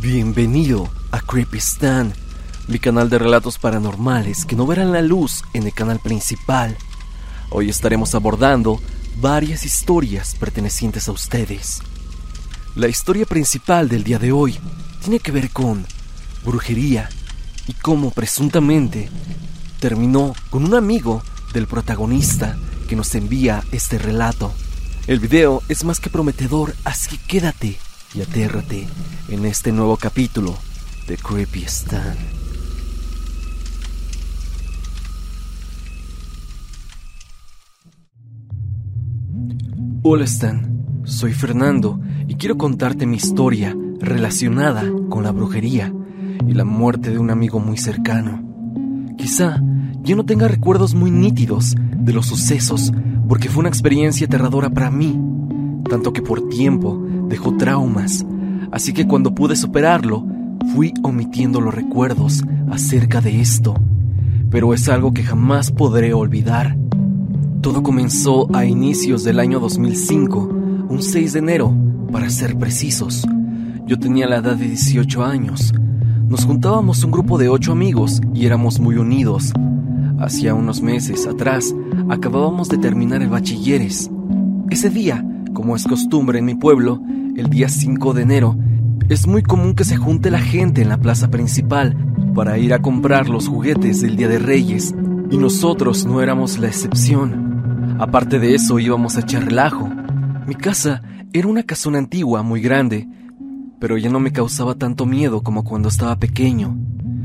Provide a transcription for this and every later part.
Bienvenido a Creepy Stan, mi canal de relatos paranormales que no verán la luz en el canal principal. Hoy estaremos abordando varias historias pertenecientes a ustedes. La historia principal del día de hoy tiene que ver con brujería y cómo presuntamente terminó con un amigo del protagonista que nos envía este relato. El video es más que prometedor, así que quédate y atérrate en este nuevo capítulo de Creepy Stan. Hola Stan, soy Fernando y quiero contarte mi historia relacionada con la brujería y la muerte de un amigo muy cercano. Quizá yo no tenga recuerdos muy nítidos de los sucesos porque fue una experiencia aterradora para mí, tanto que por tiempo dejó traumas, así que cuando pude superarlo, fui omitiendo los recuerdos acerca de esto, pero es algo que jamás podré olvidar. Todo comenzó a inicios del año 2005, un 6 de enero, para ser precisos. Yo tenía la edad de 18 años. Nos juntábamos un grupo de 8 amigos y éramos muy unidos. Hacía unos meses atrás acabábamos de terminar el bachilleres. Ese día, como es costumbre en mi pueblo, el día 5 de enero, es muy común que se junte la gente en la plaza principal para ir a comprar los juguetes del Día de Reyes, y nosotros no éramos la excepción. Aparte de eso, íbamos a echar relajo. Mi casa era una casona antigua muy grande, pero ya no me causaba tanto miedo como cuando estaba pequeño,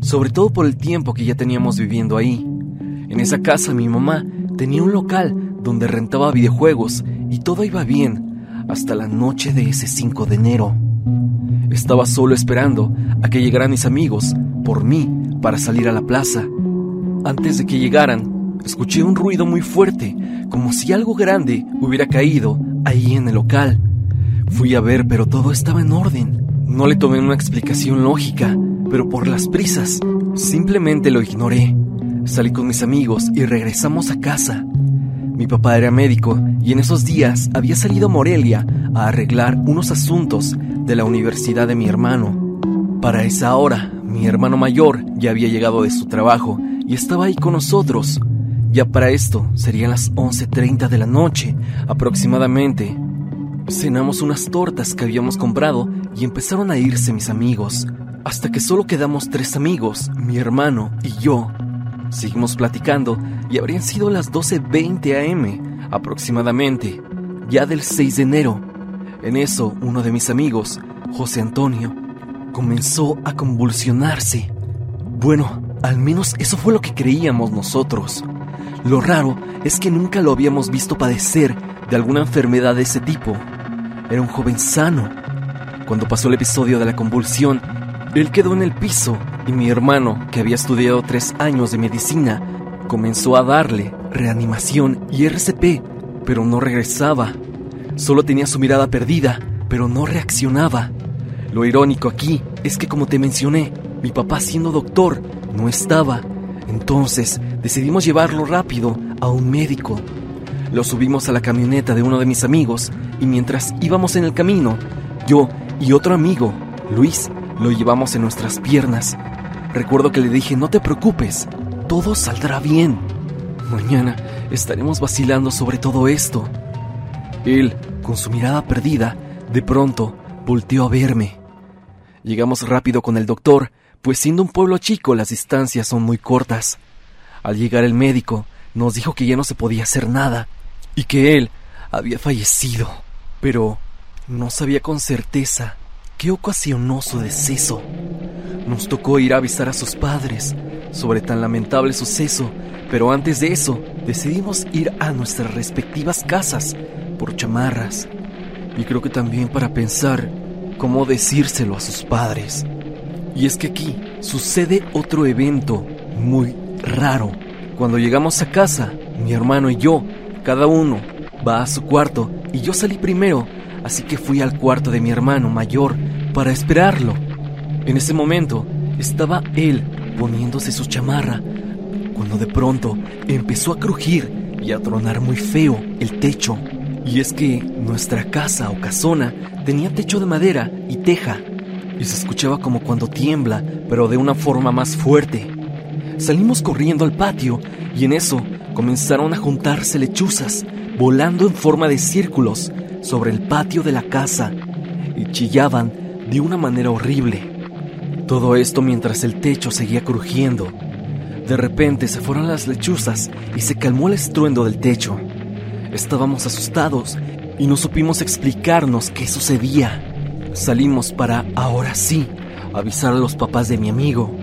sobre todo por el tiempo que ya teníamos viviendo ahí. En esa casa mi mamá tenía un local donde rentaba videojuegos y todo iba bien hasta la noche de ese 5 de enero. Estaba solo esperando a que llegaran mis amigos por mí para salir a la plaza. Antes de que llegaran, escuché un ruido muy fuerte, como si algo grande hubiera caído ahí en el local. Fui a ver, pero todo estaba en orden. No le tomé una explicación lógica, pero por las prisas, simplemente lo ignoré. Salí con mis amigos y regresamos a casa. Mi papá era médico y en esos días había salido a Morelia a arreglar unos asuntos de la universidad de mi hermano. Para esa hora, mi hermano mayor ya había llegado de su trabajo y estaba ahí con nosotros. Ya para esto serían las 11.30 de la noche aproximadamente. Cenamos unas tortas que habíamos comprado y empezaron a irse mis amigos, hasta que solo quedamos tres amigos, mi hermano y yo. Seguimos platicando y habrían sido las 12.20 am aproximadamente, ya del 6 de enero. En eso, uno de mis amigos, José Antonio, comenzó a convulsionarse. Bueno, al menos eso fue lo que creíamos nosotros. Lo raro es que nunca lo habíamos visto padecer de alguna enfermedad de ese tipo. Era un joven sano. Cuando pasó el episodio de la convulsión, él quedó en el piso y mi hermano, que había estudiado tres años de medicina, comenzó a darle reanimación y RCP, pero no regresaba. Solo tenía su mirada perdida, pero no reaccionaba. Lo irónico aquí es que, como te mencioné, mi papá siendo doctor no estaba. Entonces decidimos llevarlo rápido a un médico. Lo subimos a la camioneta de uno de mis amigos y mientras íbamos en el camino, yo y otro amigo, Luis, lo llevamos en nuestras piernas. Recuerdo que le dije, no te preocupes, todo saldrá bien. Mañana estaremos vacilando sobre todo esto. Él, con su mirada perdida, de pronto volteó a verme. Llegamos rápido con el doctor, pues siendo un pueblo chico las distancias son muy cortas. Al llegar el médico, nos dijo que ya no se podía hacer nada y que él había fallecido, pero no sabía con certeza qué ocasionó su deceso. Nos tocó ir a avisar a sus padres sobre tan lamentable suceso, pero antes de eso decidimos ir a nuestras respectivas casas por chamarras. Y creo que también para pensar cómo decírselo a sus padres. Y es que aquí sucede otro evento muy raro. Cuando llegamos a casa, mi hermano y yo, cada uno va a su cuarto y yo salí primero, así que fui al cuarto de mi hermano mayor para esperarlo. En ese momento estaba él poniéndose su chamarra, cuando de pronto empezó a crujir y a tronar muy feo el techo. Y es que nuestra casa o casona tenía techo de madera y teja. y se escuchaba como cuando tiembla, pero de una forma más fuerte. Salimos corriendo al patio y en eso comenzaron a juntarse lechuzas, volando en forma de círculos sobre el patio de la casa y chillaban de una manera horrible. Todo esto mientras el techo seguía crujiendo. De repente se fueron las lechuzas y se calmó el estruendo del techo. Estábamos asustados y no supimos explicarnos qué sucedía. Salimos para, ahora sí, avisar a los papás de mi amigo.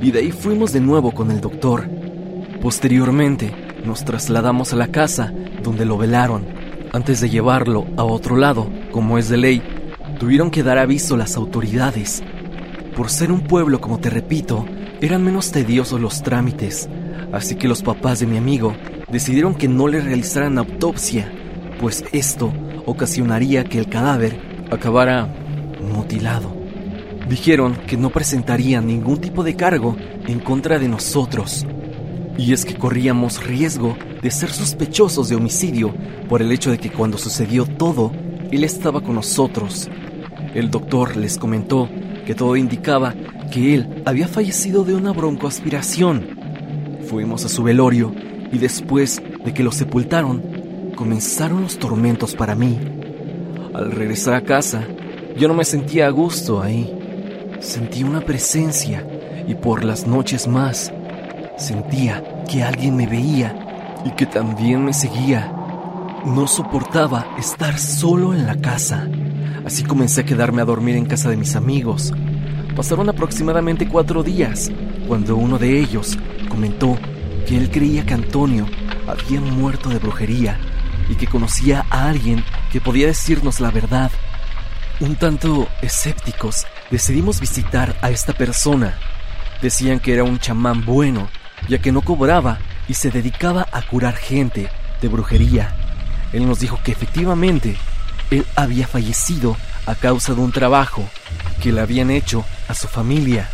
Y de ahí fuimos de nuevo con el doctor. Posteriormente, nos trasladamos a la casa donde lo velaron. Antes de llevarlo a otro lado, como es de ley, tuvieron que dar aviso las autoridades. Por ser un pueblo, como te repito, eran menos tediosos los trámites, así que los papás de mi amigo decidieron que no le realizaran autopsia, pues esto ocasionaría que el cadáver acabara mutilado. Dijeron que no presentarían ningún tipo de cargo en contra de nosotros. Y es que corríamos riesgo de ser sospechosos de homicidio por el hecho de que cuando sucedió todo, él estaba con nosotros. El doctor les comentó que todo indicaba que él había fallecido de una broncoaspiración. Fuimos a su velorio y después de que lo sepultaron, comenzaron los tormentos para mí. Al regresar a casa, yo no me sentía a gusto ahí. Sentí una presencia y por las noches más sentía que alguien me veía y que también me seguía. No soportaba estar solo en la casa, así comencé a quedarme a dormir en casa de mis amigos. Pasaron aproximadamente cuatro días cuando uno de ellos comentó que él creía que Antonio había muerto de brujería y que conocía a alguien que podía decirnos la verdad. Un tanto escépticos, decidimos visitar a esta persona. Decían que era un chamán bueno, ya que no cobraba y se dedicaba a curar gente de brujería. Él nos dijo que efectivamente él había fallecido a causa de un trabajo que le habían hecho a su familia,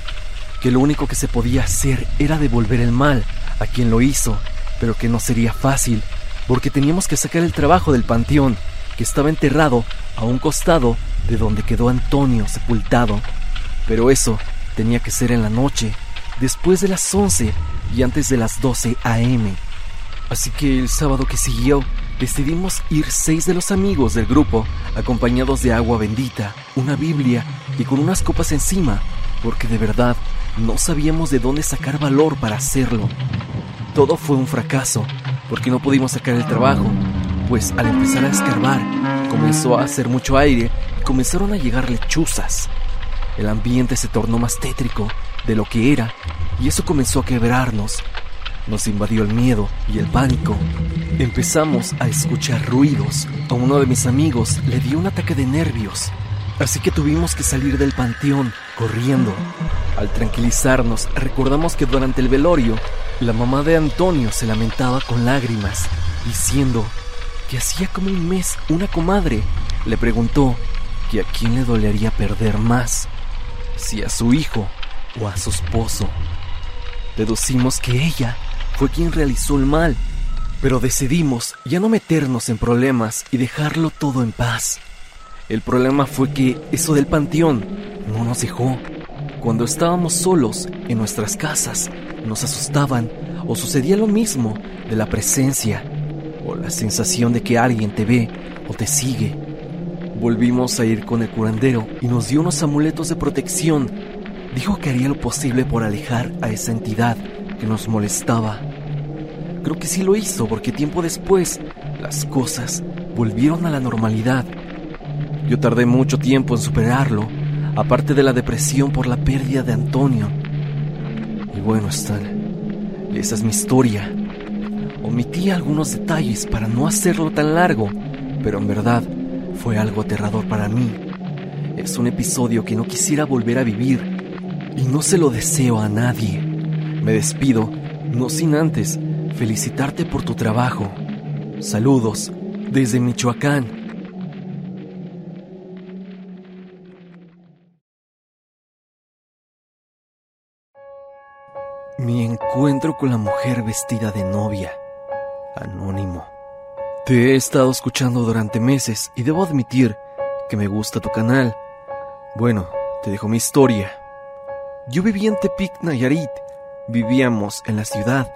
que lo único que se podía hacer era devolver el mal a quien lo hizo, pero que no sería fácil, porque teníamos que sacar el trabajo del panteón, que estaba enterrado a un costado de donde quedó Antonio sepultado. Pero eso tenía que ser en la noche, después de las 11 y antes de las 12 a.m. Así que el sábado que siguió, decidimos ir seis de los amigos del grupo, acompañados de agua bendita, una Biblia y con unas copas encima, porque de verdad no sabíamos de dónde sacar valor para hacerlo. Todo fue un fracaso, porque no pudimos sacar el trabajo, pues al empezar a escarbar, comenzó a hacer mucho aire y comenzaron a llegar lechuzas. El ambiente se tornó más tétrico de lo que era y eso comenzó a quebrarnos. Nos invadió el miedo y el pánico. Empezamos a escuchar ruidos. A uno de mis amigos le dio un ataque de nervios. Así que tuvimos que salir del panteón corriendo. Al tranquilizarnos, recordamos que durante el velorio, la mamá de Antonio se lamentaba con lágrimas, diciendo que hacía como un mes una comadre le preguntó que a quién le dolería perder más, si a su hijo o a su esposo. Deducimos que ella fue quien realizó el mal, pero decidimos ya no meternos en problemas y dejarlo todo en paz. El problema fue que eso del panteón no nos dejó. Cuando estábamos solos en nuestras casas, nos asustaban o sucedía lo mismo de la presencia o la sensación de que alguien te ve o te sigue. Volvimos a ir con el curandero y nos dio unos amuletos de protección. Dijo que haría lo posible por alejar a esa entidad que nos molestaba. Creo que sí lo hizo porque tiempo después las cosas volvieron a la normalidad yo tardé mucho tiempo en superarlo, aparte de la depresión por la pérdida de Antonio. Y bueno, Stan, esa es mi historia. Omití algunos detalles para no hacerlo tan largo, pero en verdad fue algo aterrador para mí. Es un episodio que no quisiera volver a vivir y no se lo deseo a nadie. Me despido, no sin antes felicitarte por tu trabajo. Saludos desde Michoacán. Mi encuentro con la mujer vestida de novia. Anónimo. Te he estado escuchando durante meses y debo admitir que me gusta tu canal. Bueno, te dejo mi historia. Yo vivía en Tepic, Nayarit. Vivíamos en la ciudad,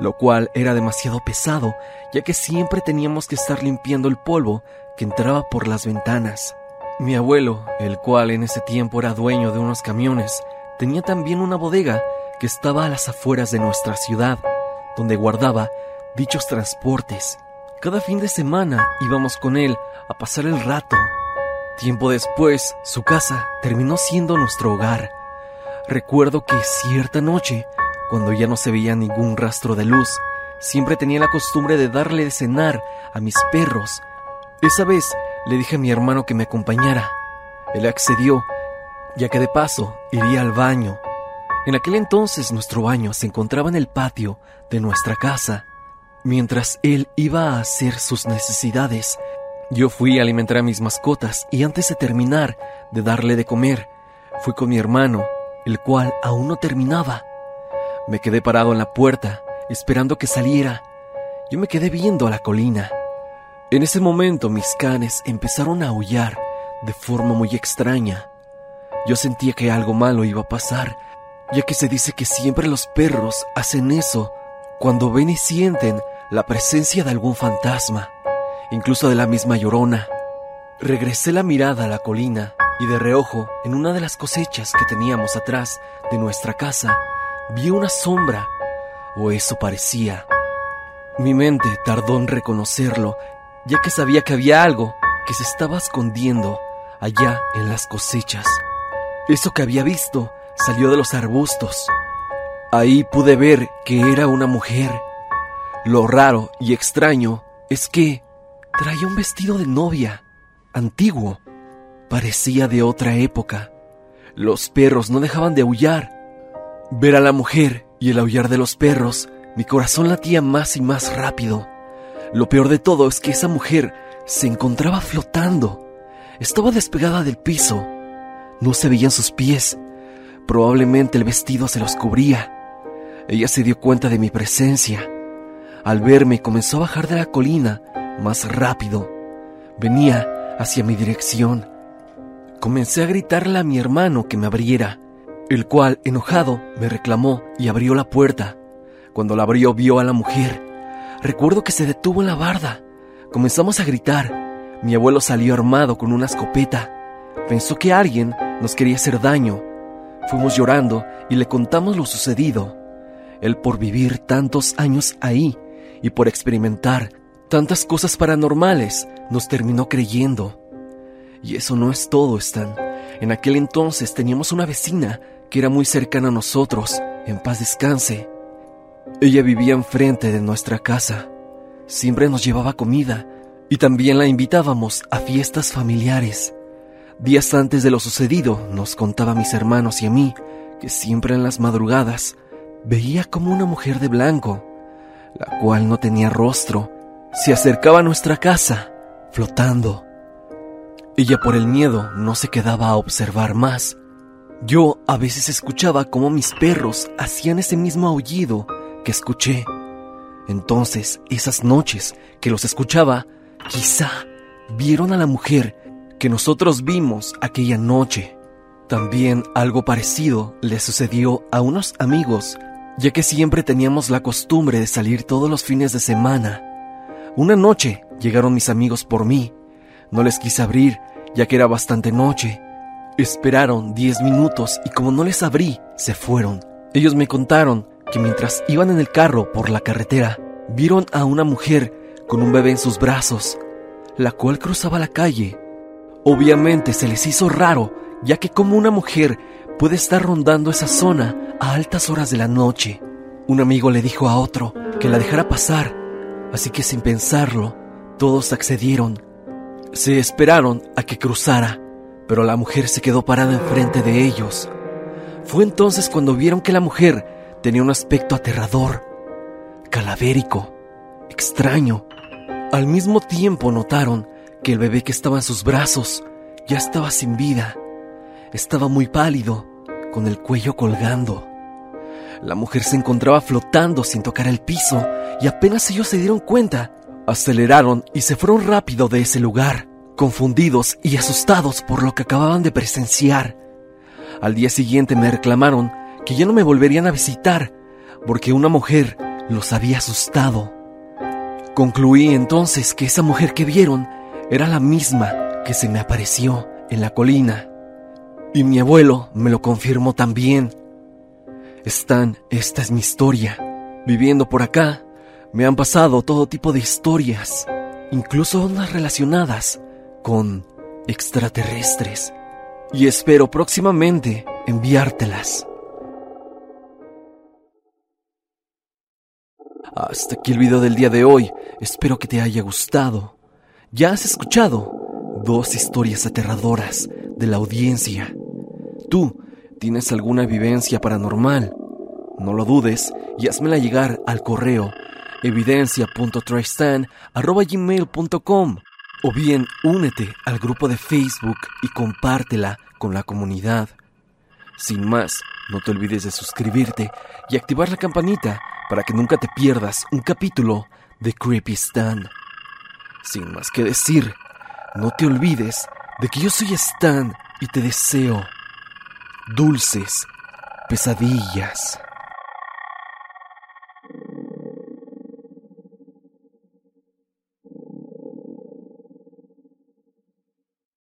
lo cual era demasiado pesado, ya que siempre teníamos que estar limpiando el polvo que entraba por las ventanas. Mi abuelo, el cual en ese tiempo era dueño de unos camiones, tenía también una bodega que estaba a las afueras de nuestra ciudad, donde guardaba dichos transportes. Cada fin de semana íbamos con él a pasar el rato. Tiempo después, su casa terminó siendo nuestro hogar. Recuerdo que cierta noche, cuando ya no se veía ningún rastro de luz, siempre tenía la costumbre de darle de cenar a mis perros. Esa vez le dije a mi hermano que me acompañara. Él accedió, ya que de paso iría al baño. En aquel entonces nuestro baño se encontraba en el patio de nuestra casa. Mientras él iba a hacer sus necesidades, yo fui a alimentar a mis mascotas y antes de terminar de darle de comer, fui con mi hermano, el cual aún no terminaba. Me quedé parado en la puerta, esperando que saliera. Yo me quedé viendo a la colina. En ese momento mis canes empezaron a aullar de forma muy extraña. Yo sentía que algo malo iba a pasar, ya que se dice que siempre los perros hacen eso cuando ven y sienten la presencia de algún fantasma, incluso de la misma llorona. Regresé la mirada a la colina y de reojo, en una de las cosechas que teníamos atrás de nuestra casa, vi una sombra, o eso parecía. Mi mente tardó en reconocerlo, ya que sabía que había algo que se estaba escondiendo allá en las cosechas. Eso que había visto salió de los arbustos. Ahí pude ver que era una mujer. Lo raro y extraño es que traía un vestido de novia, antiguo. Parecía de otra época. Los perros no dejaban de aullar. Ver a la mujer y el aullar de los perros, mi corazón latía más y más rápido. Lo peor de todo es que esa mujer se encontraba flotando. Estaba despegada del piso. No se veían sus pies. Probablemente el vestido se los cubría. Ella se dio cuenta de mi presencia. Al verme comenzó a bajar de la colina más rápido. Venía hacia mi dirección. Comencé a gritarle a mi hermano que me abriera, el cual, enojado, me reclamó y abrió la puerta. Cuando la abrió vio a la mujer. Recuerdo que se detuvo en la barda. Comenzamos a gritar. Mi abuelo salió armado con una escopeta. Pensó que alguien nos quería hacer daño. Fuimos llorando y le contamos lo sucedido. Él por vivir tantos años ahí y por experimentar tantas cosas paranormales nos terminó creyendo. Y eso no es todo, Stan. En aquel entonces teníamos una vecina que era muy cercana a nosotros, en paz descanse. Ella vivía enfrente de nuestra casa. Siempre nos llevaba comida y también la invitábamos a fiestas familiares. Días antes de lo sucedido, nos contaba a mis hermanos y a mí que siempre en las madrugadas veía como una mujer de blanco, la cual no tenía rostro, se acercaba a nuestra casa, flotando. Ella por el miedo no se quedaba a observar más. Yo a veces escuchaba cómo mis perros hacían ese mismo aullido que escuché. Entonces, esas noches que los escuchaba, quizá vieron a la mujer que nosotros vimos aquella noche. También algo parecido le sucedió a unos amigos, ya que siempre teníamos la costumbre de salir todos los fines de semana. Una noche llegaron mis amigos por mí. No les quise abrir, ya que era bastante noche. Esperaron diez minutos y como no les abrí, se fueron. Ellos me contaron que mientras iban en el carro por la carretera, vieron a una mujer con un bebé en sus brazos, la cual cruzaba la calle. Obviamente se les hizo raro, ya que como una mujer puede estar rondando esa zona a altas horas de la noche. Un amigo le dijo a otro que la dejara pasar, así que sin pensarlo, todos accedieron. Se esperaron a que cruzara, pero la mujer se quedó parada enfrente de ellos. Fue entonces cuando vieron que la mujer tenía un aspecto aterrador, calavérico, extraño. Al mismo tiempo notaron que el bebé que estaba en sus brazos ya estaba sin vida. Estaba muy pálido, con el cuello colgando. La mujer se encontraba flotando sin tocar el piso y apenas ellos se dieron cuenta, aceleraron y se fueron rápido de ese lugar, confundidos y asustados por lo que acababan de presenciar. Al día siguiente me reclamaron que ya no me volverían a visitar porque una mujer los había asustado. Concluí entonces que esa mujer que vieron era la misma que se me apareció en la colina. Y mi abuelo me lo confirmó también. Stan, esta es mi historia. Viviendo por acá, me han pasado todo tipo de historias, incluso unas relacionadas con extraterrestres. Y espero próximamente enviártelas. Hasta aquí el video del día de hoy. Espero que te haya gustado. Ya has escuchado dos historias aterradoras de la audiencia. ¿Tú tienes alguna vivencia paranormal? No lo dudes y házmela llegar al correo evidencia.tristan.gmail.com o bien únete al grupo de Facebook y compártela con la comunidad. Sin más, no te olvides de suscribirte y activar la campanita para que nunca te pierdas un capítulo de Creepy Stan. Sin más que decir, no te olvides de que yo soy Stan y te deseo dulces pesadillas.